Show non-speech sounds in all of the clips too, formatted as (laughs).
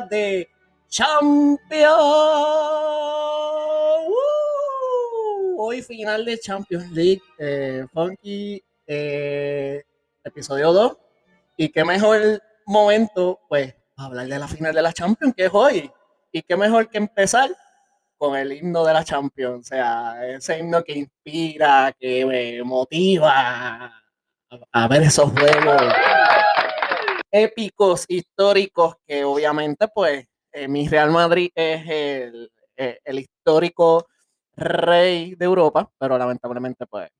De Champions. Hoy final de Champions League. Eh, Funky, eh, episodio 2. Y qué mejor momento, pues, hablar de la final de la Champions, que es hoy. Y qué mejor que empezar con el himno de la Champions. O sea, ese himno que inspira, que me motiva a ver esos juegos épicos, históricos, que obviamente, pues, eh, mi Real Madrid es el, eh, el, histórico rey de Europa, pero lamentablemente, pues,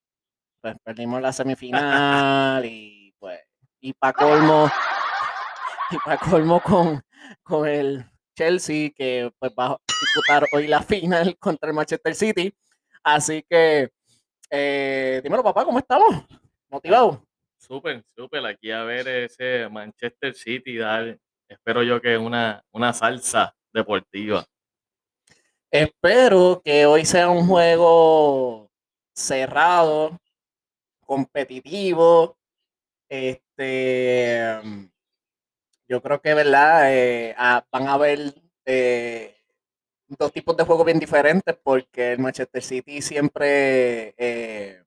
pues perdimos la semifinal y, pues, y para colmo, y para colmo con, con el Chelsea, que pues va a disputar hoy la final contra el Manchester City. Así que, eh, dímelo, papá, ¿cómo estamos? ¿Motivado? Súper, súper. Aquí a ver ese Manchester City dar, espero yo que una, una salsa deportiva. Espero que hoy sea un juego cerrado, competitivo. Este, yo creo que, ¿verdad? Eh, ah, van a haber eh, dos tipos de juegos bien diferentes porque el Manchester City siempre eh,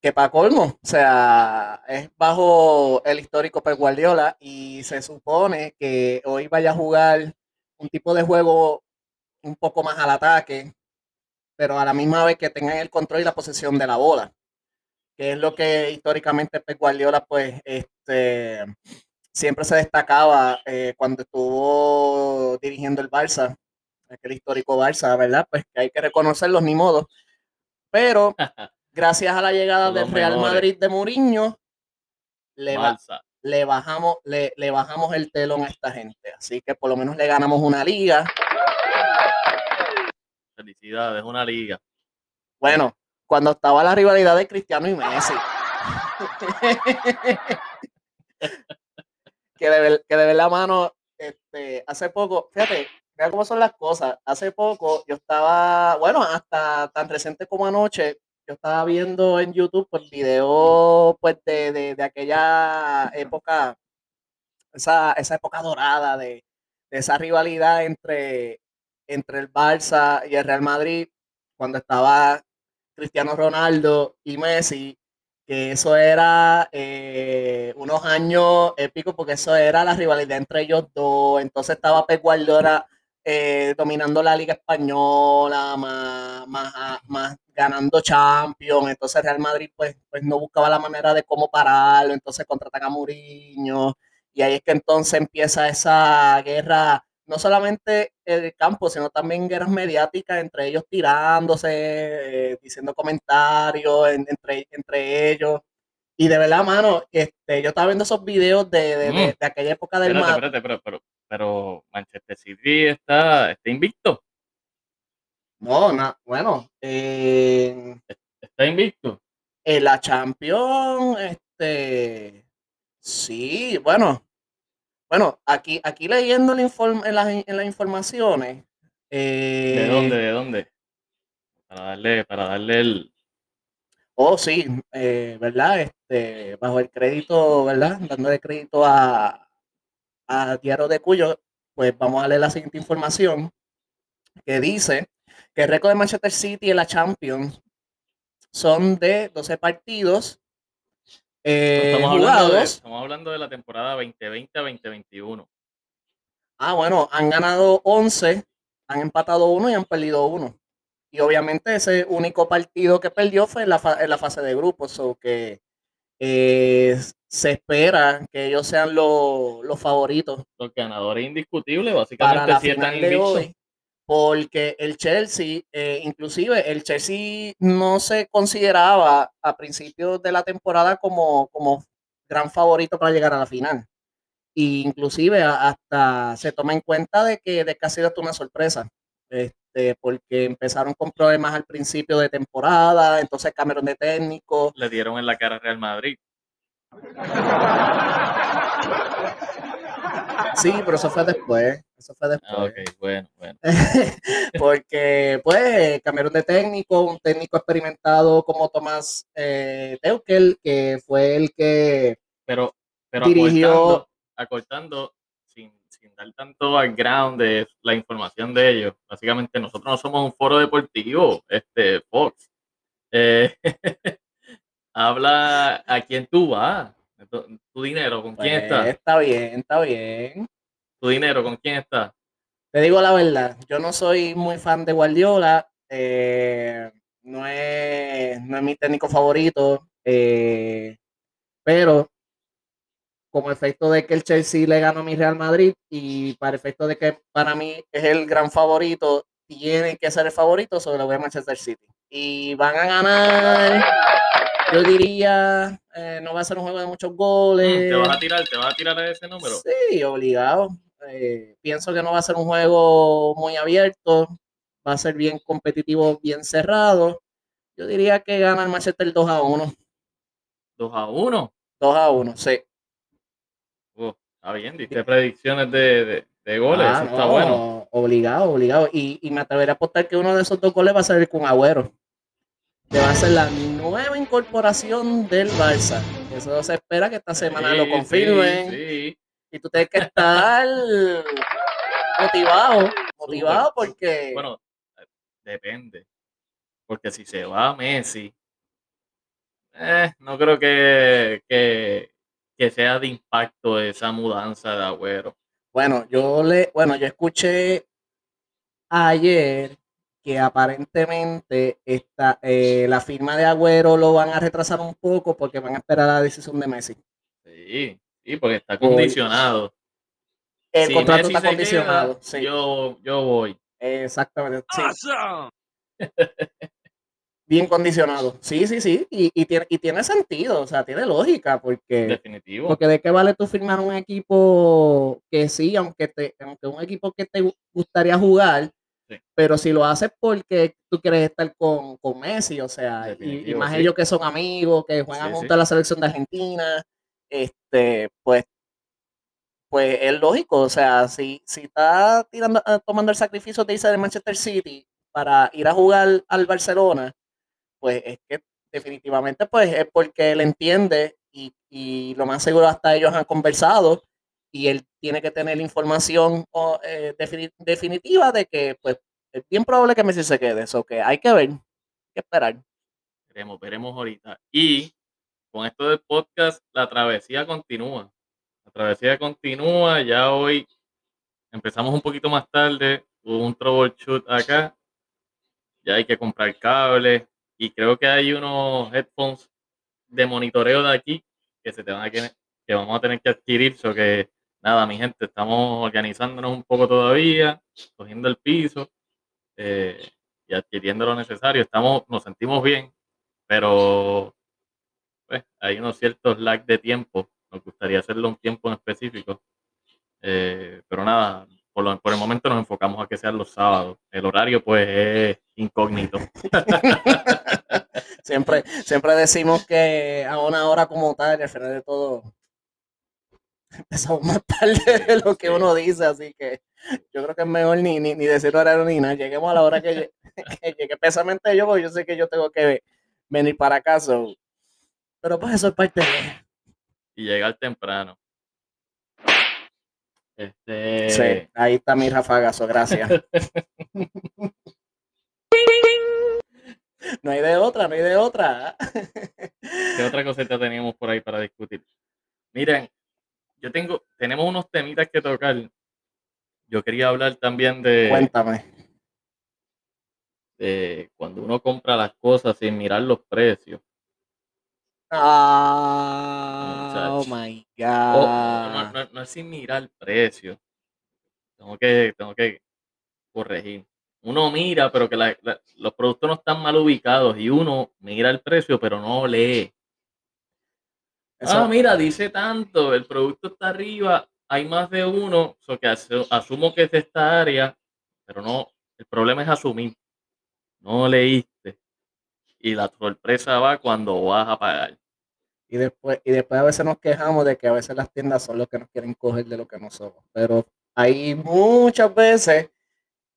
que para colmo, o sea, es bajo el histórico Pep Guardiola y se supone que hoy vaya a jugar un tipo de juego un poco más al ataque, pero a la misma vez que tengan el control y la posesión de la bola, que es lo que históricamente Pep Guardiola pues este siempre se destacaba eh, cuando estuvo dirigiendo el Barça, aquel histórico Barça, ¿verdad? Pues que hay que reconocerlos ni modo. Pero (laughs) gracias a la llegada del Real Madrid de Mourinho, le, le, bajamos, le, le, bajamos el telón a esta gente. Así que por lo menos le ganamos una liga. Felicidades, una liga. Bueno, cuando estaba la rivalidad de Cristiano y Messi. (laughs) que, de, que de ver la mano, este, hace poco, fíjate, vea cómo son las cosas. Hace poco yo estaba, bueno, hasta tan reciente como anoche, yo estaba viendo en YouTube pues videos pues de, aquella época, esa, época dorada de, esa rivalidad entre, entre el Barça y el Real Madrid, cuando estaba Cristiano Ronaldo y Messi, que eso era eh, unos años épicos porque eso era la rivalidad entre ellos dos. Entonces estaba Pep Guardiola eh, dominando la Liga Española, más, más, ganando Champions. Entonces Real Madrid pues, pues no buscaba la manera de cómo pararlo. Entonces contratan a Mourinho. Y ahí es que entonces empieza esa guerra, no solamente en el campo, sino también guerras mediáticas entre ellos tirándose, eh, diciendo comentarios entre, entre ellos. Y de verdad, mano, este, yo estaba viendo esos videos de, de, de, mm. aquella época del Madrid. pero, pero, pero Manchester City está, está invicto. No, no bueno. está invicto. En la Champions, este. Sí, bueno. Bueno, aquí, aquí leyendo el en, las, en las informaciones. ¿De dónde? ¿De dónde? Para darle, para darle el. Oh, sí, eh, ¿verdad? Este, bajo el crédito, ¿verdad? Dándole crédito a, a Diario de Cuyo, pues vamos a leer la siguiente información que dice que el récord de Manchester City en la Champions son de 12 partidos eh, estamos, hablando de, estamos hablando de la temporada 2020 a 2021. Ah, bueno, han ganado 11, han empatado uno y han perdido uno. Y obviamente ese único partido que perdió fue en la, en la fase de grupos, o que eh, se espera que ellos sean los, favoritos. Los ganadores indiscutibles, básicamente. Para la final de hoy, porque el Chelsea, eh, inclusive el Chelsea no se consideraba a principios de la temporada como, como gran favorito para llegar a la final. E inclusive hasta se toma en cuenta de que, de que ha sido una sorpresa. Este, porque empezaron con problemas al principio de temporada, entonces cambiaron de técnico. Le dieron en la cara a Real Madrid. Sí, pero eso fue después. Eso fue después. Ah, ok, bueno, bueno. (laughs) Porque, pues, cambiaron de técnico, un técnico experimentado como Tomás eh, Teukel, que fue el que. Pero Pero Dirigió- acortando, acortando sin, sin dar tanto background de la información de ellos. Básicamente nosotros no somos un foro deportivo, este Fox. Eh, (laughs) habla a quién tú vas. Tu, dinero, ¿con quién Pues, está? está bien, está bien. Tu dinero, ¿con quién está? Te digo la verdad, yo no soy muy fan de Guardiola, eh, no, es, no es mi técnico favorito, eh, pero como efecto de que el Chelsea le ganó a mi Real Madrid y para efecto de que para mí es el gran favorito, tiene que ser el favorito, sobre lo a Manchester City. Y van a ganar, yo diría, eh, no va a ser un juego de muchos goles. Mm, ¿Te vas a tirar? ¿Te vas a tirar a ese número? Sí, obligado. Eh, pienso que no va a ser un juego muy abierto. Va a ser bien competitivo, bien cerrado. Yo diría que gana el Manchester 2 a 1. 2 a 1. 2 a 1, sí. Uh, está bien, diste predicciones de, de, de goles, Ah, eso está no, bueno. Obligado, obligado. Y, y me atrevería a apostar que uno de esos dos goles va a ser con Agüero. Que va a ser la nueva incorporación del Barça. Eso se espera que esta semana lo confirmen. Sí, sí. Y tú tienes que estar motivado, motivado porque Bueno, depende. Porque si se va Messi, eh, no creo que, que, que sea de impacto esa mudanza de Agüero. Bueno, yo le, bueno, yo escuché ayer que aparentemente esta, eh, la firma de Agüero lo van a retrasar un poco porque van a esperar la decisión de Messi. Sí, sí, porque está condicionado. El Si contrato Messi está condicionado. queda, sí, yo, yo voy. exactamente. Sí, bien condicionado. Sí, sí, sí. Y, y tiene, y tiene sentido, o sea, tiene lógica porque Definitivo. Porque de qué vale tú firmar un equipo que sí, aunque te, aunque un equipo que te gu- gustaría jugar, Sí. pero si lo haces porque tú quieres estar con, con Messi, o sea, y- más sí. ellos que son amigos, que juegan sí. a la selección de Argentina, este, pues, pues es lógico, o sea, si, si está tirando, eh, tomando el sacrificio de irse de Manchester City para ir a jugar al Barcelona, pues es que definitivamente pues es porque él entiende y, y lo más seguro hasta ellos han conversado y él tiene que tener información o, eh, defini- definitiva de que pues es bien probable que Messi se quede, eso que hay que ver, hay que esperar. Veremos, veremos ahorita. Y con esto del podcast, la travesía continúa. La travesía continúa. Ya hoy empezamos un poquito más tarde. Hubo un troubleshoot acá. Ya hay que comprar cables. Y creo que hay unos headphones de monitoreo de aquí que se te van a que vamos a tener que adquirir. So que nada, mi gente, estamos organizándonos un poco todavía, cogiendo el piso eh, y adquiriendo lo necesario. Estamos, nos sentimos bien, pero pues, hay unos ciertos lag de tiempo. Nos gustaría hacerlo un tiempo en específico. Eh, pero nada, por, lo- el momento nos enfocamos a que sean los sábados. El horario, pues, es incógnito. (laughs) Siempre, siempre decimos que a una hora como tal, al final de todo, empezamos más tarde (laughs) de lo que Sí. uno dice, así que yo creo que es mejor ni, ni, ni decir horario ni nada. Lleguemos a la hora que, (laughs) que llegue. Especialmente yo, porque yo sé que yo tengo que venir para casa. Pero pues eso es parte de... Y llegar temprano. Este, Sí, ahí está mi rafagazo, gracias. (laughs) No hay de otra, no hay de otra. ¿Qué otra cosita teníamos por ahí para discutir? Miren, yo tengo, tenemos unos temitas que tocar. Yo quería hablar también de, Cuéntame. de cuando uno compra las cosas sin mirar los precios. Ah, oh my no, God. no- no es sin mirar el precio. Tengo que, tengo que corregir. Uno mira, pero que la- la- los productos no están mal ubicados y uno mira el precio, pero no lee. Eso- Ah, mira, dice tanto, el producto está arriba, hay más de uno, so que asu- asumo que es de esta área, pero no, el problema es asumir. No leíste. Y la sorpresa va cuando vas a pagar. Y después, y después a veces nos quejamos de que a veces las tiendas son los que nos quieren coger de lo que no somos. Pero hay muchas veces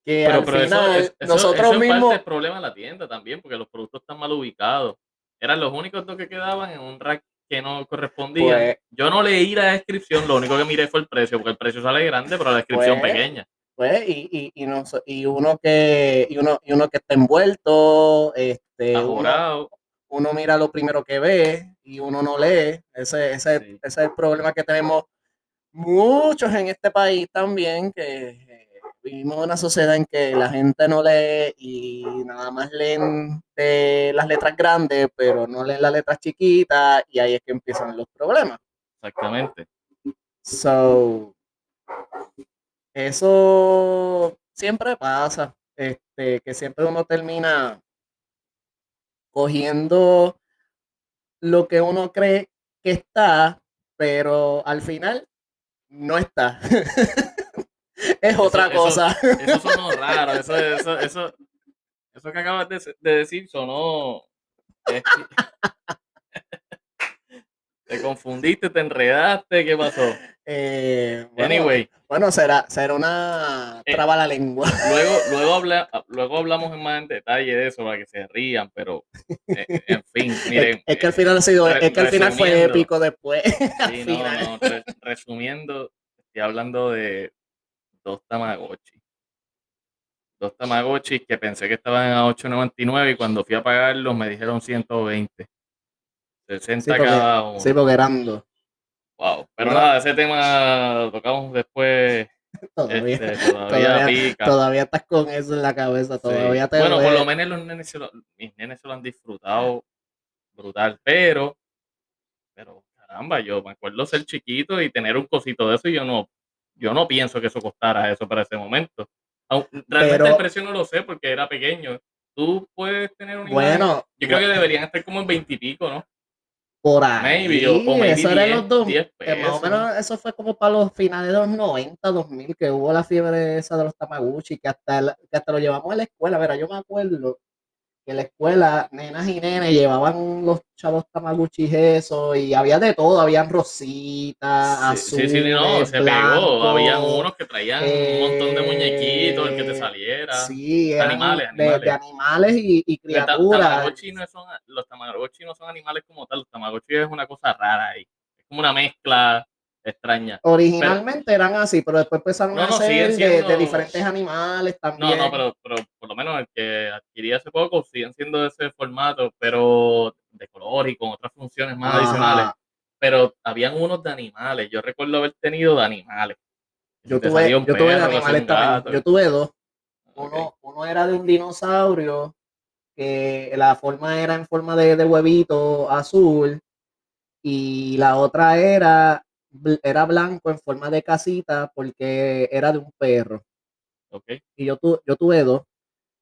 que Pero, al pero eso, final es- eso- nosotros eso en parte mismos. es problema de la tienda también, porque los productos están mal ubicados. Eran los únicos dos que quedaban en un rack que no correspondían. Pues- Yo no leí la descripción, lo único que miré fue el precio, porque el precio sale grande, pero la descripción Pues, pequeña. Pues, y, y, y, no, y uno que y uno, y uno que está envuelto, este, uno, uno mira lo primero que ve y uno no lee. Ese, ese, Sí. ese es el problema que tenemos muchos en este país también, que vivimos en una sociedad en que la gente no lee y nada más leen las letras grandes, pero no leen las letras chiquitas y ahí es que empiezan los problemas. Exactamente. So, eso siempre pasa, este, que siempre uno termina cogiendo lo que uno cree que está, pero al final no está. (laughs) es otra eso- cosa. Eso sonó (laughs) raro, eso, eso, eso, eso que acabas de, de decir sonó. es que- (laughs) Te confundiste, te enredaste, ¿qué pasó? Eh, bueno, Anyway, bueno, será, será una Eh, traba la lengua. (laughs) luego, luego, habla, luego hablamos en más en detalle de eso para que se rían, pero eh, en fin, miren. es, es que al eh, final ha sido, es que al final fue épico después. Sí, no, no, re- resumiendo, estoy hablando de dos Tamagotchi. Dos Tamagotchi que pensé que estaban a 8.99 y cuando fui a pagarlos me dijeron 120. 60 Sí, porque- cada uno. Sí, porque eran dos. Wow. Pero nada, ese tema lo tocamos después. (laughs) Todavía, Este, todavía, todavía- pica. todavía estás con eso en la cabeza, Sí. todavía te Bueno, por lo menos los nenes se lo- mis nenes se lo han disfrutado brutal, pero, pero caramba, yo me acuerdo ser chiquito y tener un cosito de eso y yo no, yo no pienso que eso costara eso para ese momento. Realmente Pero- el precio no lo sé porque era pequeño. Tú puedes tener un Bueno, yo creo que deberían estar como en 20 y pico, ¿no? por ahí, Maybe, o, o maybe eso era en 10, los dos, 10 eh, más o menos eso fue como para los finales de los 90, 2000, que hubo la fiebre esa de los Tamaguchi, que hasta, que hasta lo llevamos a la escuela. Mira, yo me acuerdo que en la escuela, nenas y nenes llevaban los chavos Tamaguchi eso, y había de todo, habían rositas, Sí, sí, sí, no, azules, se pegó. Habían unos que traían un montón de muñequitos, el que te eh, saliera. Sí, Animales, de- De, animales. y, y criaturas. Tamagotchi no son, los Tamagotchi no son animales como tal, los Tamagotchi es una cosa rara ahí. Es como una mezcla extraña. Originalmente eran así, pero después empezaron No, a no, hacer de, siendo- de diferentes animales No, también. no, pero, pero por lo menos el que adquirí hace poco siguen siendo de ese formato, pero de color y con otras funciones más Ajá. adicionales. Pero habían unos de animales. Yo recuerdo haber tenido de animales. Yo Te tuve, yo tuve de animales también. Yo tuve dos. Uno, uno era de un dinosaurio, que la forma era en forma de, de huevito azul, y la otra era, era blanco en forma de casita porque era de un perro. Ok. y yo, tu, yo tuve dos.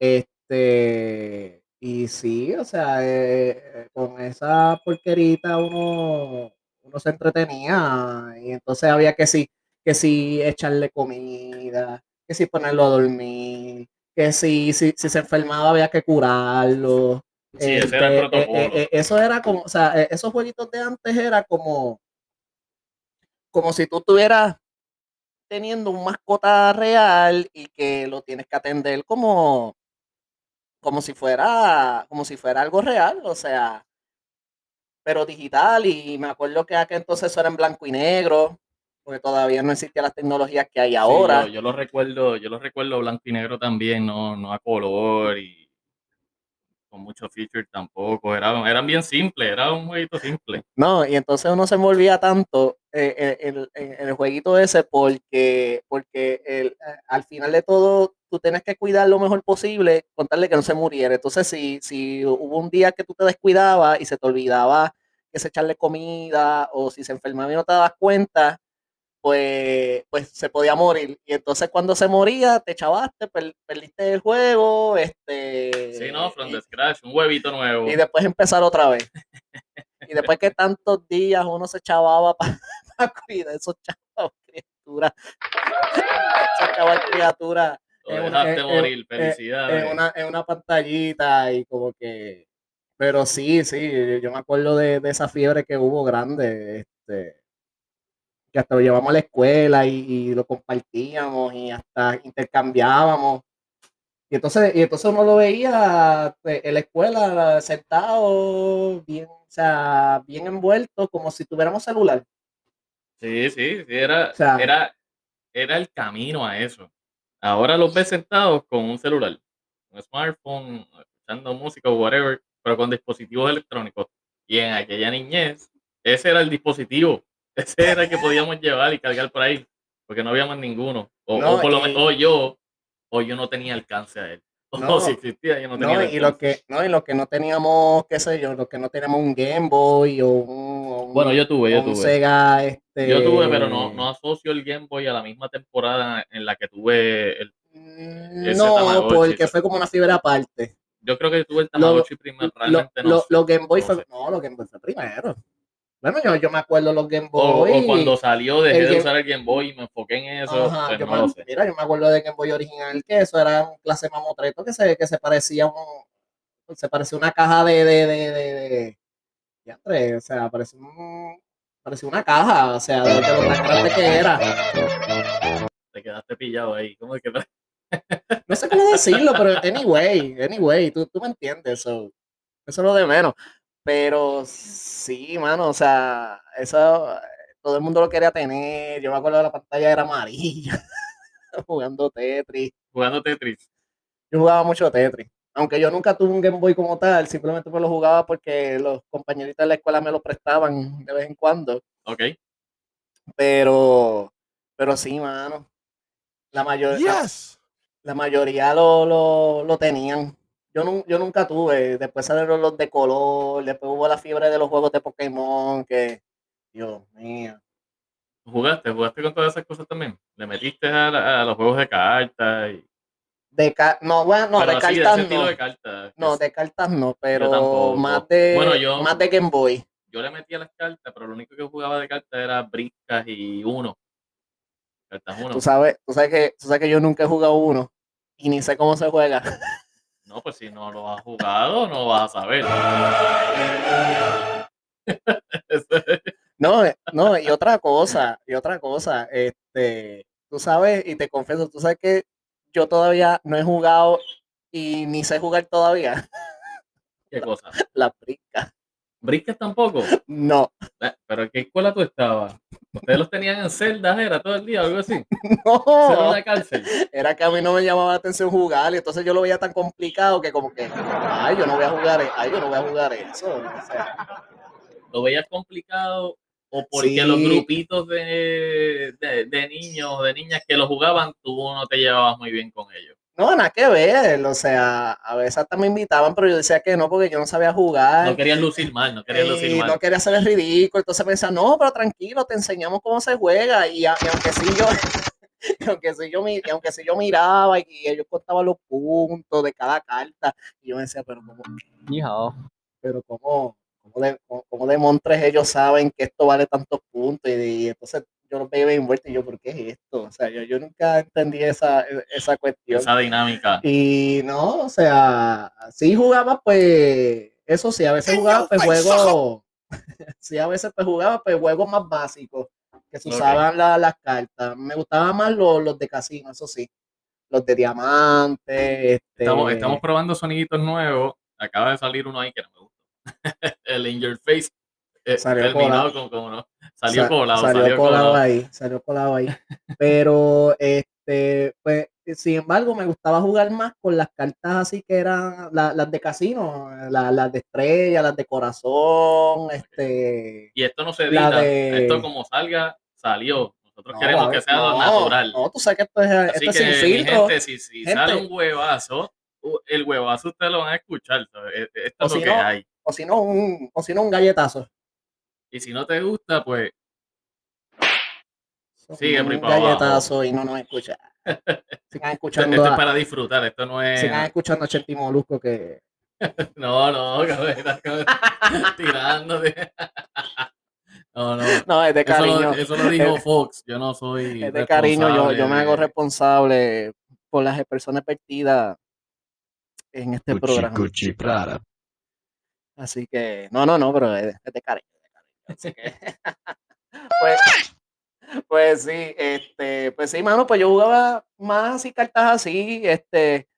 Este, y sí, o sea, eh, eh, con esa porquerita uno, uno se entretenía y entonces había que sí, que sí echarle comida, que sí ponerlo a dormir, que sí, si, si se enfermaba había que curarlo. Sí, ese era el Este, eh, protocolo. eh, eh, eso era como, o sea, esos jueguitos de antes era como, como si tú estuvieras teniendo un mascota real y que lo tienes que atender como, como si fuera, como si fuera algo real, o sea, pero digital. Y me acuerdo que aquel entonces eso era en blanco y negro, porque todavía no existían las tecnologías que hay Sí, ahora. yo, yo lo recuerdo, yo lo recuerdo blanco y negro también, no, no a color y con muchos features tampoco. Eran, eran bien simples, era un jueguito simple. No, y entonces uno se envolvía tanto eh, eh, en, en- en el jueguito ese porque, porque el- eh, al final de todo tú tienes que cuidar lo mejor posible, contarle que no se muriera. Entonces, si, si hubo un día que tú te descuidabas y se te olvidaba que se echarle comida o si se enfermaba y no te dabas cuenta, pues, pues se podía morir. Y entonces cuando se moría, te chavaste, per- perdiste el juego, este... Sí, no, from y- the scratch, un huevito nuevo. y después empezar otra vez. (laughs) Y después que tantos días uno se chavaba para (laughs) cuidar esos chavos criaturas. Esos chavos criaturas Lo dejaste eh, morir, felicidades. en una, en una pantallita y como que... Pero sí, sí, yo me acuerdo de, de esa fiebre que hubo grande, este, que hasta lo llevamos a la escuela y, y lo compartíamos y hasta intercambiábamos. Y entonces, y entonces uno lo veía eh, en la escuela sentado, bien sea, bien envuelto, como si tuviéramos celular. Sí, sí, sí, era, O sea- era, era el camino a eso. Ahora los ves sentados con un celular, un smartphone, escuchando música o whatever, pero con dispositivos electrónicos. Y en aquella niñez, ese era el dispositivo, ese era el que podíamos llevar y cargar por ahí, porque no había más ninguno. O, No, o por lo y- menos, o yo, o yo no tenía alcance a él. (laughs) O No, si existía, yo no tenía No, el y alcance. que, no, y los que no teníamos, qué sé yo, los que no teníamos un Game Boy o un, o un- Bueno, yo tuve, yo un tuve. Sega, este. Yo tuve, pero no, no asocio el Game Boy a la misma temporada en la que tuve el. Mm, No, porque fue como una fibra aparte. Yo creo que tuve el Lo- Tamagotchi primero, Lo- realmente no lo- los Game Boy fue, no, los Game Boy fue primero. Bueno, yo, yo me acuerdo los Game O, Boy. o cuando salió dejé de Game- usar el Game Boy y me enfoqué en eso, Ajá, pues yo no me- lo sé. Mira, yo me acuerdo de Game Boy original, que eso era un clase mamotreto que se, que se parecía un, se parecía una caja de, de, de, de, de- o sea, parecía un, parecía una caja, o sea, de, de lo tan grande que era. Te quedaste pillado ahí. ¿Cómo es que (laughs) No sé cómo decirlo, pero anyway, anyway, tú, tú me entiendes, so, eso es lo de menos. Pero sí, mano, o sea, eso todo el mundo lo quería tener. Yo me acuerdo de la pantalla era amarilla, (laughs) jugando Tetris. Jugando Tetris. Yo jugaba mucho Tetris. Aunque yo nunca tuve un Game Boy como tal, simplemente me lo jugaba porque los compañeritos de la escuela me lo prestaban de vez en cuando. Ok. Pero, pero sí, mano. La mayoría, Yes. la mayoría lo, lo, lo tenían. Yo, nun- yo nunca tuve. Después salieron los de color. Después hubo la fiebre de los juegos de Pokémon. Que, Dios mío. ¿Jugaste? ¿Jugaste con todas esas cosas también? ¿Le metiste a, la- a los juegos de cartas? Y... De ca- no, bueno, no, pero de así, cartas no. de cartas. No, de cartas no, pero más de, Bueno, yo- más de Game Boy. Yo le metía las cartas, pero lo único que jugaba de cartas era briscas y uno. Cartas uno. Tú sabes, tú sabes que, tú sabes que yo nunca he jugado uno y ni sé cómo se juega. (laughs) No, pues si no lo has jugado, no vas a saber. (laughs) No, eh, no, y otra cosa, y otra cosa, este, tú sabes, y te confieso, tú sabes que yo todavía no he jugado y ni sé jugar todavía ¿Qué cosa? (laughs) la brisca. ¿Briscas tampoco? No, Eh, ¿Pero en qué escuela tú estabas? ¿Ustedes los tenían en celdas, era todo el día o algo así? ¿Era (laughs) no, una cárcel? era que a mí no me llamaba la atención jugar y entonces yo lo veía tan complicado que como que, ay, yo no voy a jugar, e- ay, yo no voy a jugar eso. o sea, ¿Lo veías complicado o porque los grupitos de, de, de niños o de niñas que lo jugaban, tú no te llevabas muy bien con ellos? No, nada que ver, o sea, a veces hasta me invitaban, pero yo decía que no porque yo no sabía jugar. No querías lucir mal, no querías lucir y mal. no quería el ridículo, entonces me decía, no, pero tranquilo, te enseñamos cómo se juega, y, aunque sí yo, y aunque sí yo, (laughs) y aunque sí yo miraba y, y ellos contaban los puntos de cada carta, y yo me decía, pero cómo, pero cómo, cómo de, cómo, cómo de montres ellos saben que esto vale tantos puntos, y, y entonces yo los veía envueltos y yo, ¿por qué es esto? O sea, yo, yo nunca entendí esa, esa cuestión. Esa dinámica. Y no, o sea, sí jugaba, pues, eso sí, a veces jugaba pues juegos, (laughs) sí, a veces pues jugaba pues juegos más básicos, que se usaban la- las cartas. Me gustaban más los, los de casino, eso sí, los de diamante, este, Estamos, estamos probando soniditos nuevos. Acaba de salir uno ahí que no me gustó. (laughs) el In Your Face. Eh, Salió terminado con, con uno. Salió sa- colado. salió, Salió, colado colado. ahí, salió colado ahí. Pero, este, pues, sin embargo, me gustaba jugar más con las cartas así que eran la- las de casino, la- las de estrella, las de corazón, este. Y esto no se edita. de- Esto como salga, salió. Nosotros No, queremos que sea no, natural. No, tú sabes que esto es, Así esto que, sin filtro. gente, si, si Gente. sale un huevazo, el huevazo ustedes lo van a escuchar. ¿sabes? E- Esto O es lo que no, hay. O si no, un, o si no, un galletazo. Y si no te gusta, pues Sigue abajo. galletazo y no nos escucha. (laughs) Sigan esto, escuchando, esto es para disfrutar. Esto no es. sigan escuchando a Chenti Molusco que (laughs) No, no, (laughs) tirándote. No, no. no es de Eso cariño. lo, eso lo dijo Es- Fox. Yo no soy. es de cariño, yo, yo me hago responsable por las personas vertidas en este Cuchi, programa. cuchi. Así que, no, no, no, pero es, es de cariño. Así que, (laughs) pues, pues sí, este, pues sí, mano, pues yo jugaba más así cartas así, este,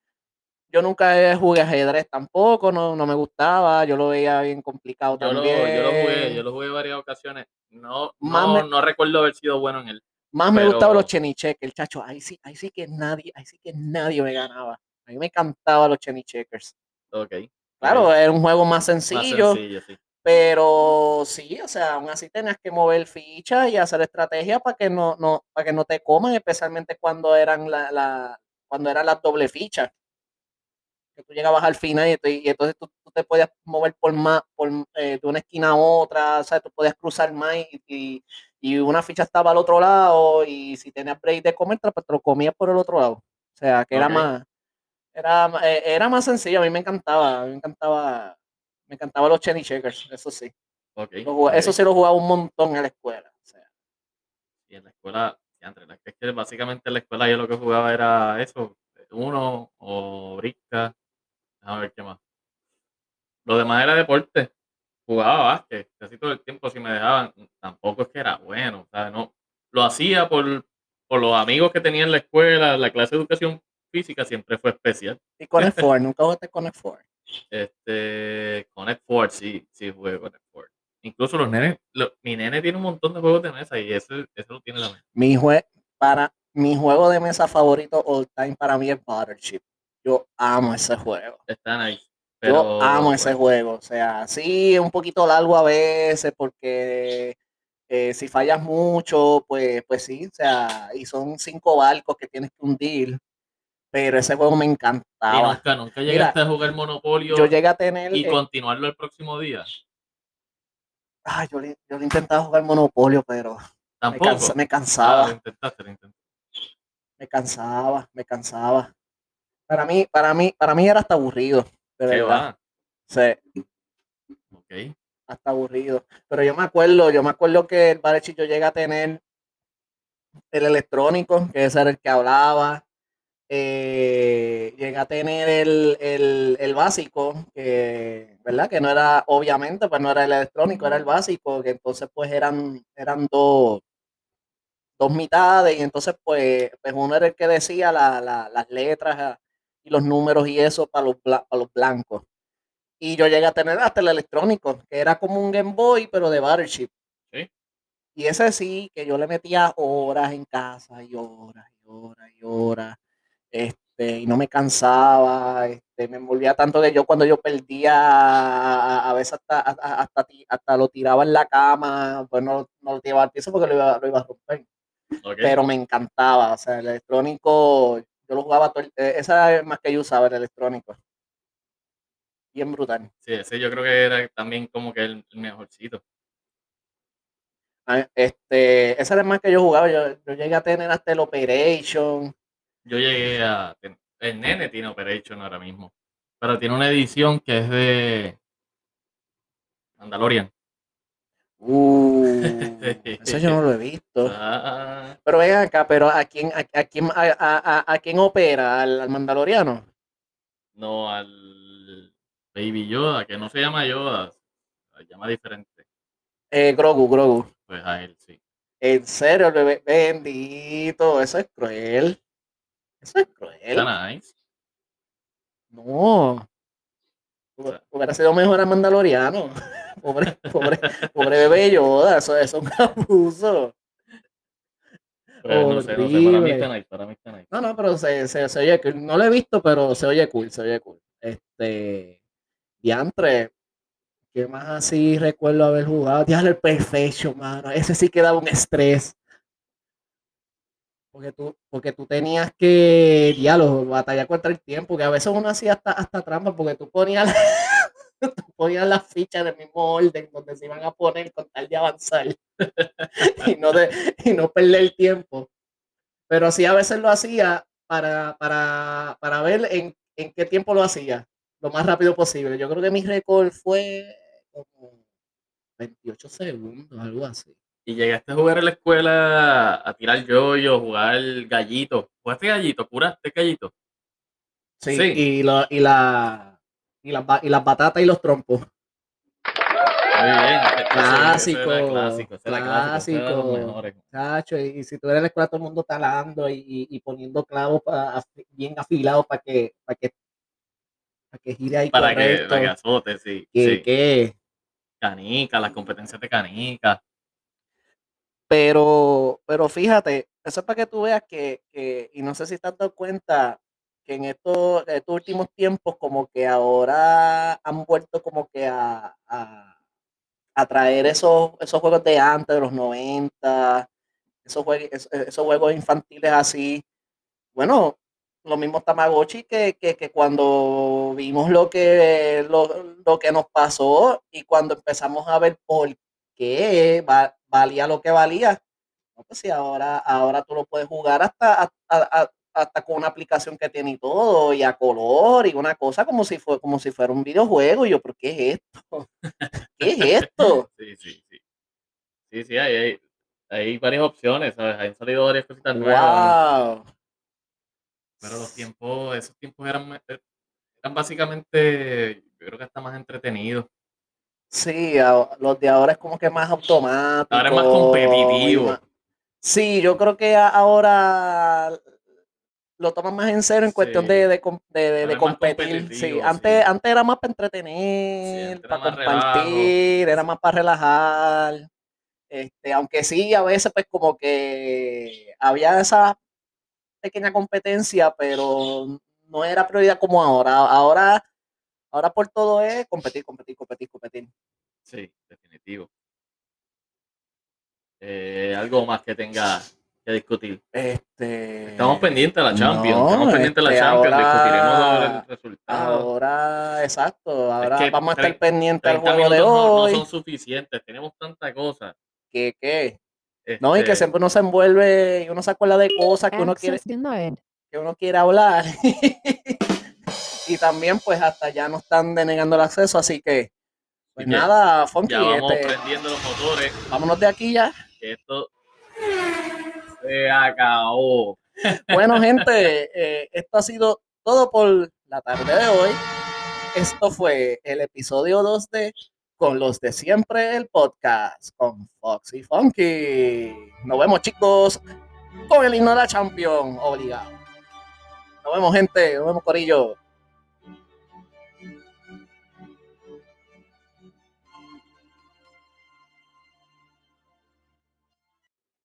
yo nunca jugué ajedrez tampoco, no, no me gustaba, yo lo veía bien complicado Yo lo, también. yo lo jugué, yo lo jugué varias ocasiones. No, Más no, me- no recuerdo haber sido bueno en él. Más me gustaban los pero- chenicheckers, chacho, ahí sí, ahí sí que nadie, ahí sí que nadie me ganaba. A mí me encantaban los chenicheckers. Ok. Claro, era un juego más Más sencillo, sencillo, sí. Pero sí, o sea, aún así tenías que mover fichas y hacer estrategias para que no, no, para que no te coman, especialmente cuando eran la, la- cuando eran las doble fichas. Que tú llegabas al final y, entonces tú, tú te podías mover por más, por, eh, de una esquina a otra, o sea, tú podías cruzar más y, y- y una ficha estaba al otro lado y si tenías break de comer, te lo comías por el otro lado. O sea, que era más, era, eh, era más sencillo, a mí me encantaba, a mí me encantaba, me encantaban los Chenny Checkers, eso sí. Eso sí lo jugaba un montón en la escuela. o sea, Y en la escuela, es que básicamente en la escuela yo lo que jugaba era eso, uno o brisca, a ver qué más. Lo demás era deporte. Jugaba básquet casi todo el tiempo si me dejaban. Tampoco es que era bueno, o sea, no. Lo hacía por, por los amigos que tenía en la escuela, la clase de educación física siempre fue especial. y Connect (laughs) Four, nunca jugaste Connect Four. Este, Connect Four, sí, sí jugué Connect Four. Incluso los nenes, lo- mi nene tiene un montón de juegos de mesa y ese, ese lo tiene también. Mi, jue para, mi juego de mesa favorito all time para mí es Battleship. Yo amo ese juego. Está nice. Yo Pero, amo ese juego. O sea, sí, es un poquito largo a veces porque eh, si fallas mucho, pues, pues sí. O sea, y son cinco barcos que tienes que hundir. Pero ese juego me Y encantaba. nunca, nunca Mira, llegaste a jugar Monopolio Yo llegué a tener. y eh, continuarlo el próximo día. ay, yo, le- yo le intentaba jugar Monopolio, pero me, Tampoco. cansa- me Ah, cansaba. lo intentaste, lo intentaste. me cansaba, me cansaba. Para mí, para mí, para mí era hasta aburrido, de ¿Qué verdad. va? Sí, Ok. hasta aburrido. Pero yo me acuerdo, yo me acuerdo que el Barechi yo llegué a tener el electrónico, que ese era el que hablaba. Eh, llegué a tener el, el, el básico, ¿verdad? Que no era, obviamente, pues no era el electrónico, era el básico, que entonces pues eran, eran dos, dos mitades, y entonces pues, pues uno era el que decía la- la- las letras y los números y eso para los, para los blancos. Y yo llegué a tener hasta el electrónico, que era como un Game Boy, pero de Battleship. Sí. Y ese sí, que yo le metía horas en casa y horas y horas y horas. Este, y no me cansaba, este, me envolvía tanto que yo cuando yo perdía, a, veces hasta, hasta, hasta, lo tiraba en la cama, pues no, no lo tiraba al piso porque lo iba, lo iba a romper pero me encantaba. O sea, el electrónico, yo lo jugaba todo el, eh, esa el más que yo usaba, el electrónico. Bien brutal. Sí, ese yo creo que era también como que el, el mejorcito. Ah, Este, ese era más que yo jugaba. Yo, yo llegué a tener hasta el Operation. Yo llegué a. El nene tiene Operation ahora mismo. Pero tiene una edición que es de. Mandalorian. Uh, (laughs) eso yo no lo he visto. Ah, Pero ven acá, pero ¿a quién, a, a quién, a, quién opera? ¿Al, al Mandaloriano? no al Baby Yoda, que no se llama Yoda. Se llama diferente. Eh, Grogu, Grogu. Pues a él sí. En serio, el bebé, bendito, eso es cruel. Eso es (laughs) cruel. Está nice. No. Hu- Hubiera sido mejor a Mandaloriano. (laughs) Pobre, pobre, pobre bebé Yoda, eso, eso es un abuso. Pues no sé, no sé. Para mí Horrible. está nice. Para mí está nice. No, no, pero se, se, se oye cool. No lo he visto, pero se oye cool, se oye cool. Este, diantre, ¿qué más así recuerdo haber jugado? Diablo, el Perfection, mano. Ese sí que daba un estrés. Porque tú, porque tú tenías que, diálogo, batallar contra el tiempo, que a veces uno hacía hasta, hasta trampa, porque tú ponías, (laughs) tú ponías las fichas en el mismo orden donde se iban a poner con tal de avanzar (laughs) y no, de, y no perder tiempo. Pero sí a veces lo hacía para, para, para ver en, en qué tiempo lo hacía, lo más rápido posible. Yo creo que mi récord fue como 28 segundos, algo así. Y llegaste a jugar en la escuela a tirar yoyo, jugar gallito. ¿Jugaste gallito? ¿Curaste gallito? Sí, Sí. Y, la, y, la, y, las ba- y las batatas y los trompos. Muy bien. Clásico, era clásico. era era y, y si tú eres en la escuela, todo el mundo talando y, y, y poniendo clavos pa- bien afilados para que, para que Para que gire ahí para que, para que azote, sí. que- Canica, las competencias de canica. Pero, pero fíjate, eso es para que tú veas que, que- y no sé si te has dado cuenta, que en estos, últimos tiempos como que ahora han vuelto como que a, a, a traer esos, esos juegos de antes, de los 90, esos, juegos, esos juegos infantiles así. Bueno, lo mismo Tamagotchi que, que, que cuando vimos lo que, lo, lo que nos pasó y cuando empezamos a ver por qué va- valía lo que valía. No, pues sí, ahora, ahora tú lo puedes jugar hasta, hasta, hasta- con una aplicación que tiene y todo, y a color, y una cosa como si, fue, como si fuera un videojuego. Y yo, ¿pero qué es esto? (laughs) ¿Qué es esto? (laughs) Sí, sí, sí. Sí, sí, hay, hay, hay varias opciones, ¿sabes? Han salido varias cositas nuevas. Pero los tiempos, esos tiempos eran, eh, eran básicamente, yo creo que hasta más entretenidos. Sí, los de ahora es como que más automático. Ahora es más competitivo. más- Sí, yo creo que ahora lo toman más en serio en cuestión Sí. de, de, de- competir. Sí, antes, era más para entretener, para relajo. compartir, era más para relajar. Este, aunque sí, a veces pues como que había esa pequeña competencia, pero no era prioridad como ahora. Ahora, ahora por todo es competir, competir, competir, competir. Sí, definitivo. Eh, algo más que tenga que discutir. Este, Estamos pendientes de la Champions. no, estamos pendientes de la este, Champions. ahora- discutiremos sobre el resultado. Ahora, exacto, ahora que vamos a estar pendientes al 30 juego de no- hoy. no, son suficientes. Tenemos tanta cosa. que, que, no, y que Este, siempre uno se envuelve y uno se acuerda de cosas que uno quiere, que uno quiere hablar. (laughs) y también, pues, hasta ya nos están denegando el acceso, así que, pues nada, Funky, Ya vamos este, prendiendo los motores. vámonos de aquí ya. Que esto se acabó. Bueno, gente, eh, esto ha sido todo por la tarde de hoy. Esto fue el episodio 2 de Con los de siempre, el podcast con Foxy Funky. Nos vemos, chicos, con el himno de la Champion, obligado. Nos vemos, gente. Nos vemos, Corillo.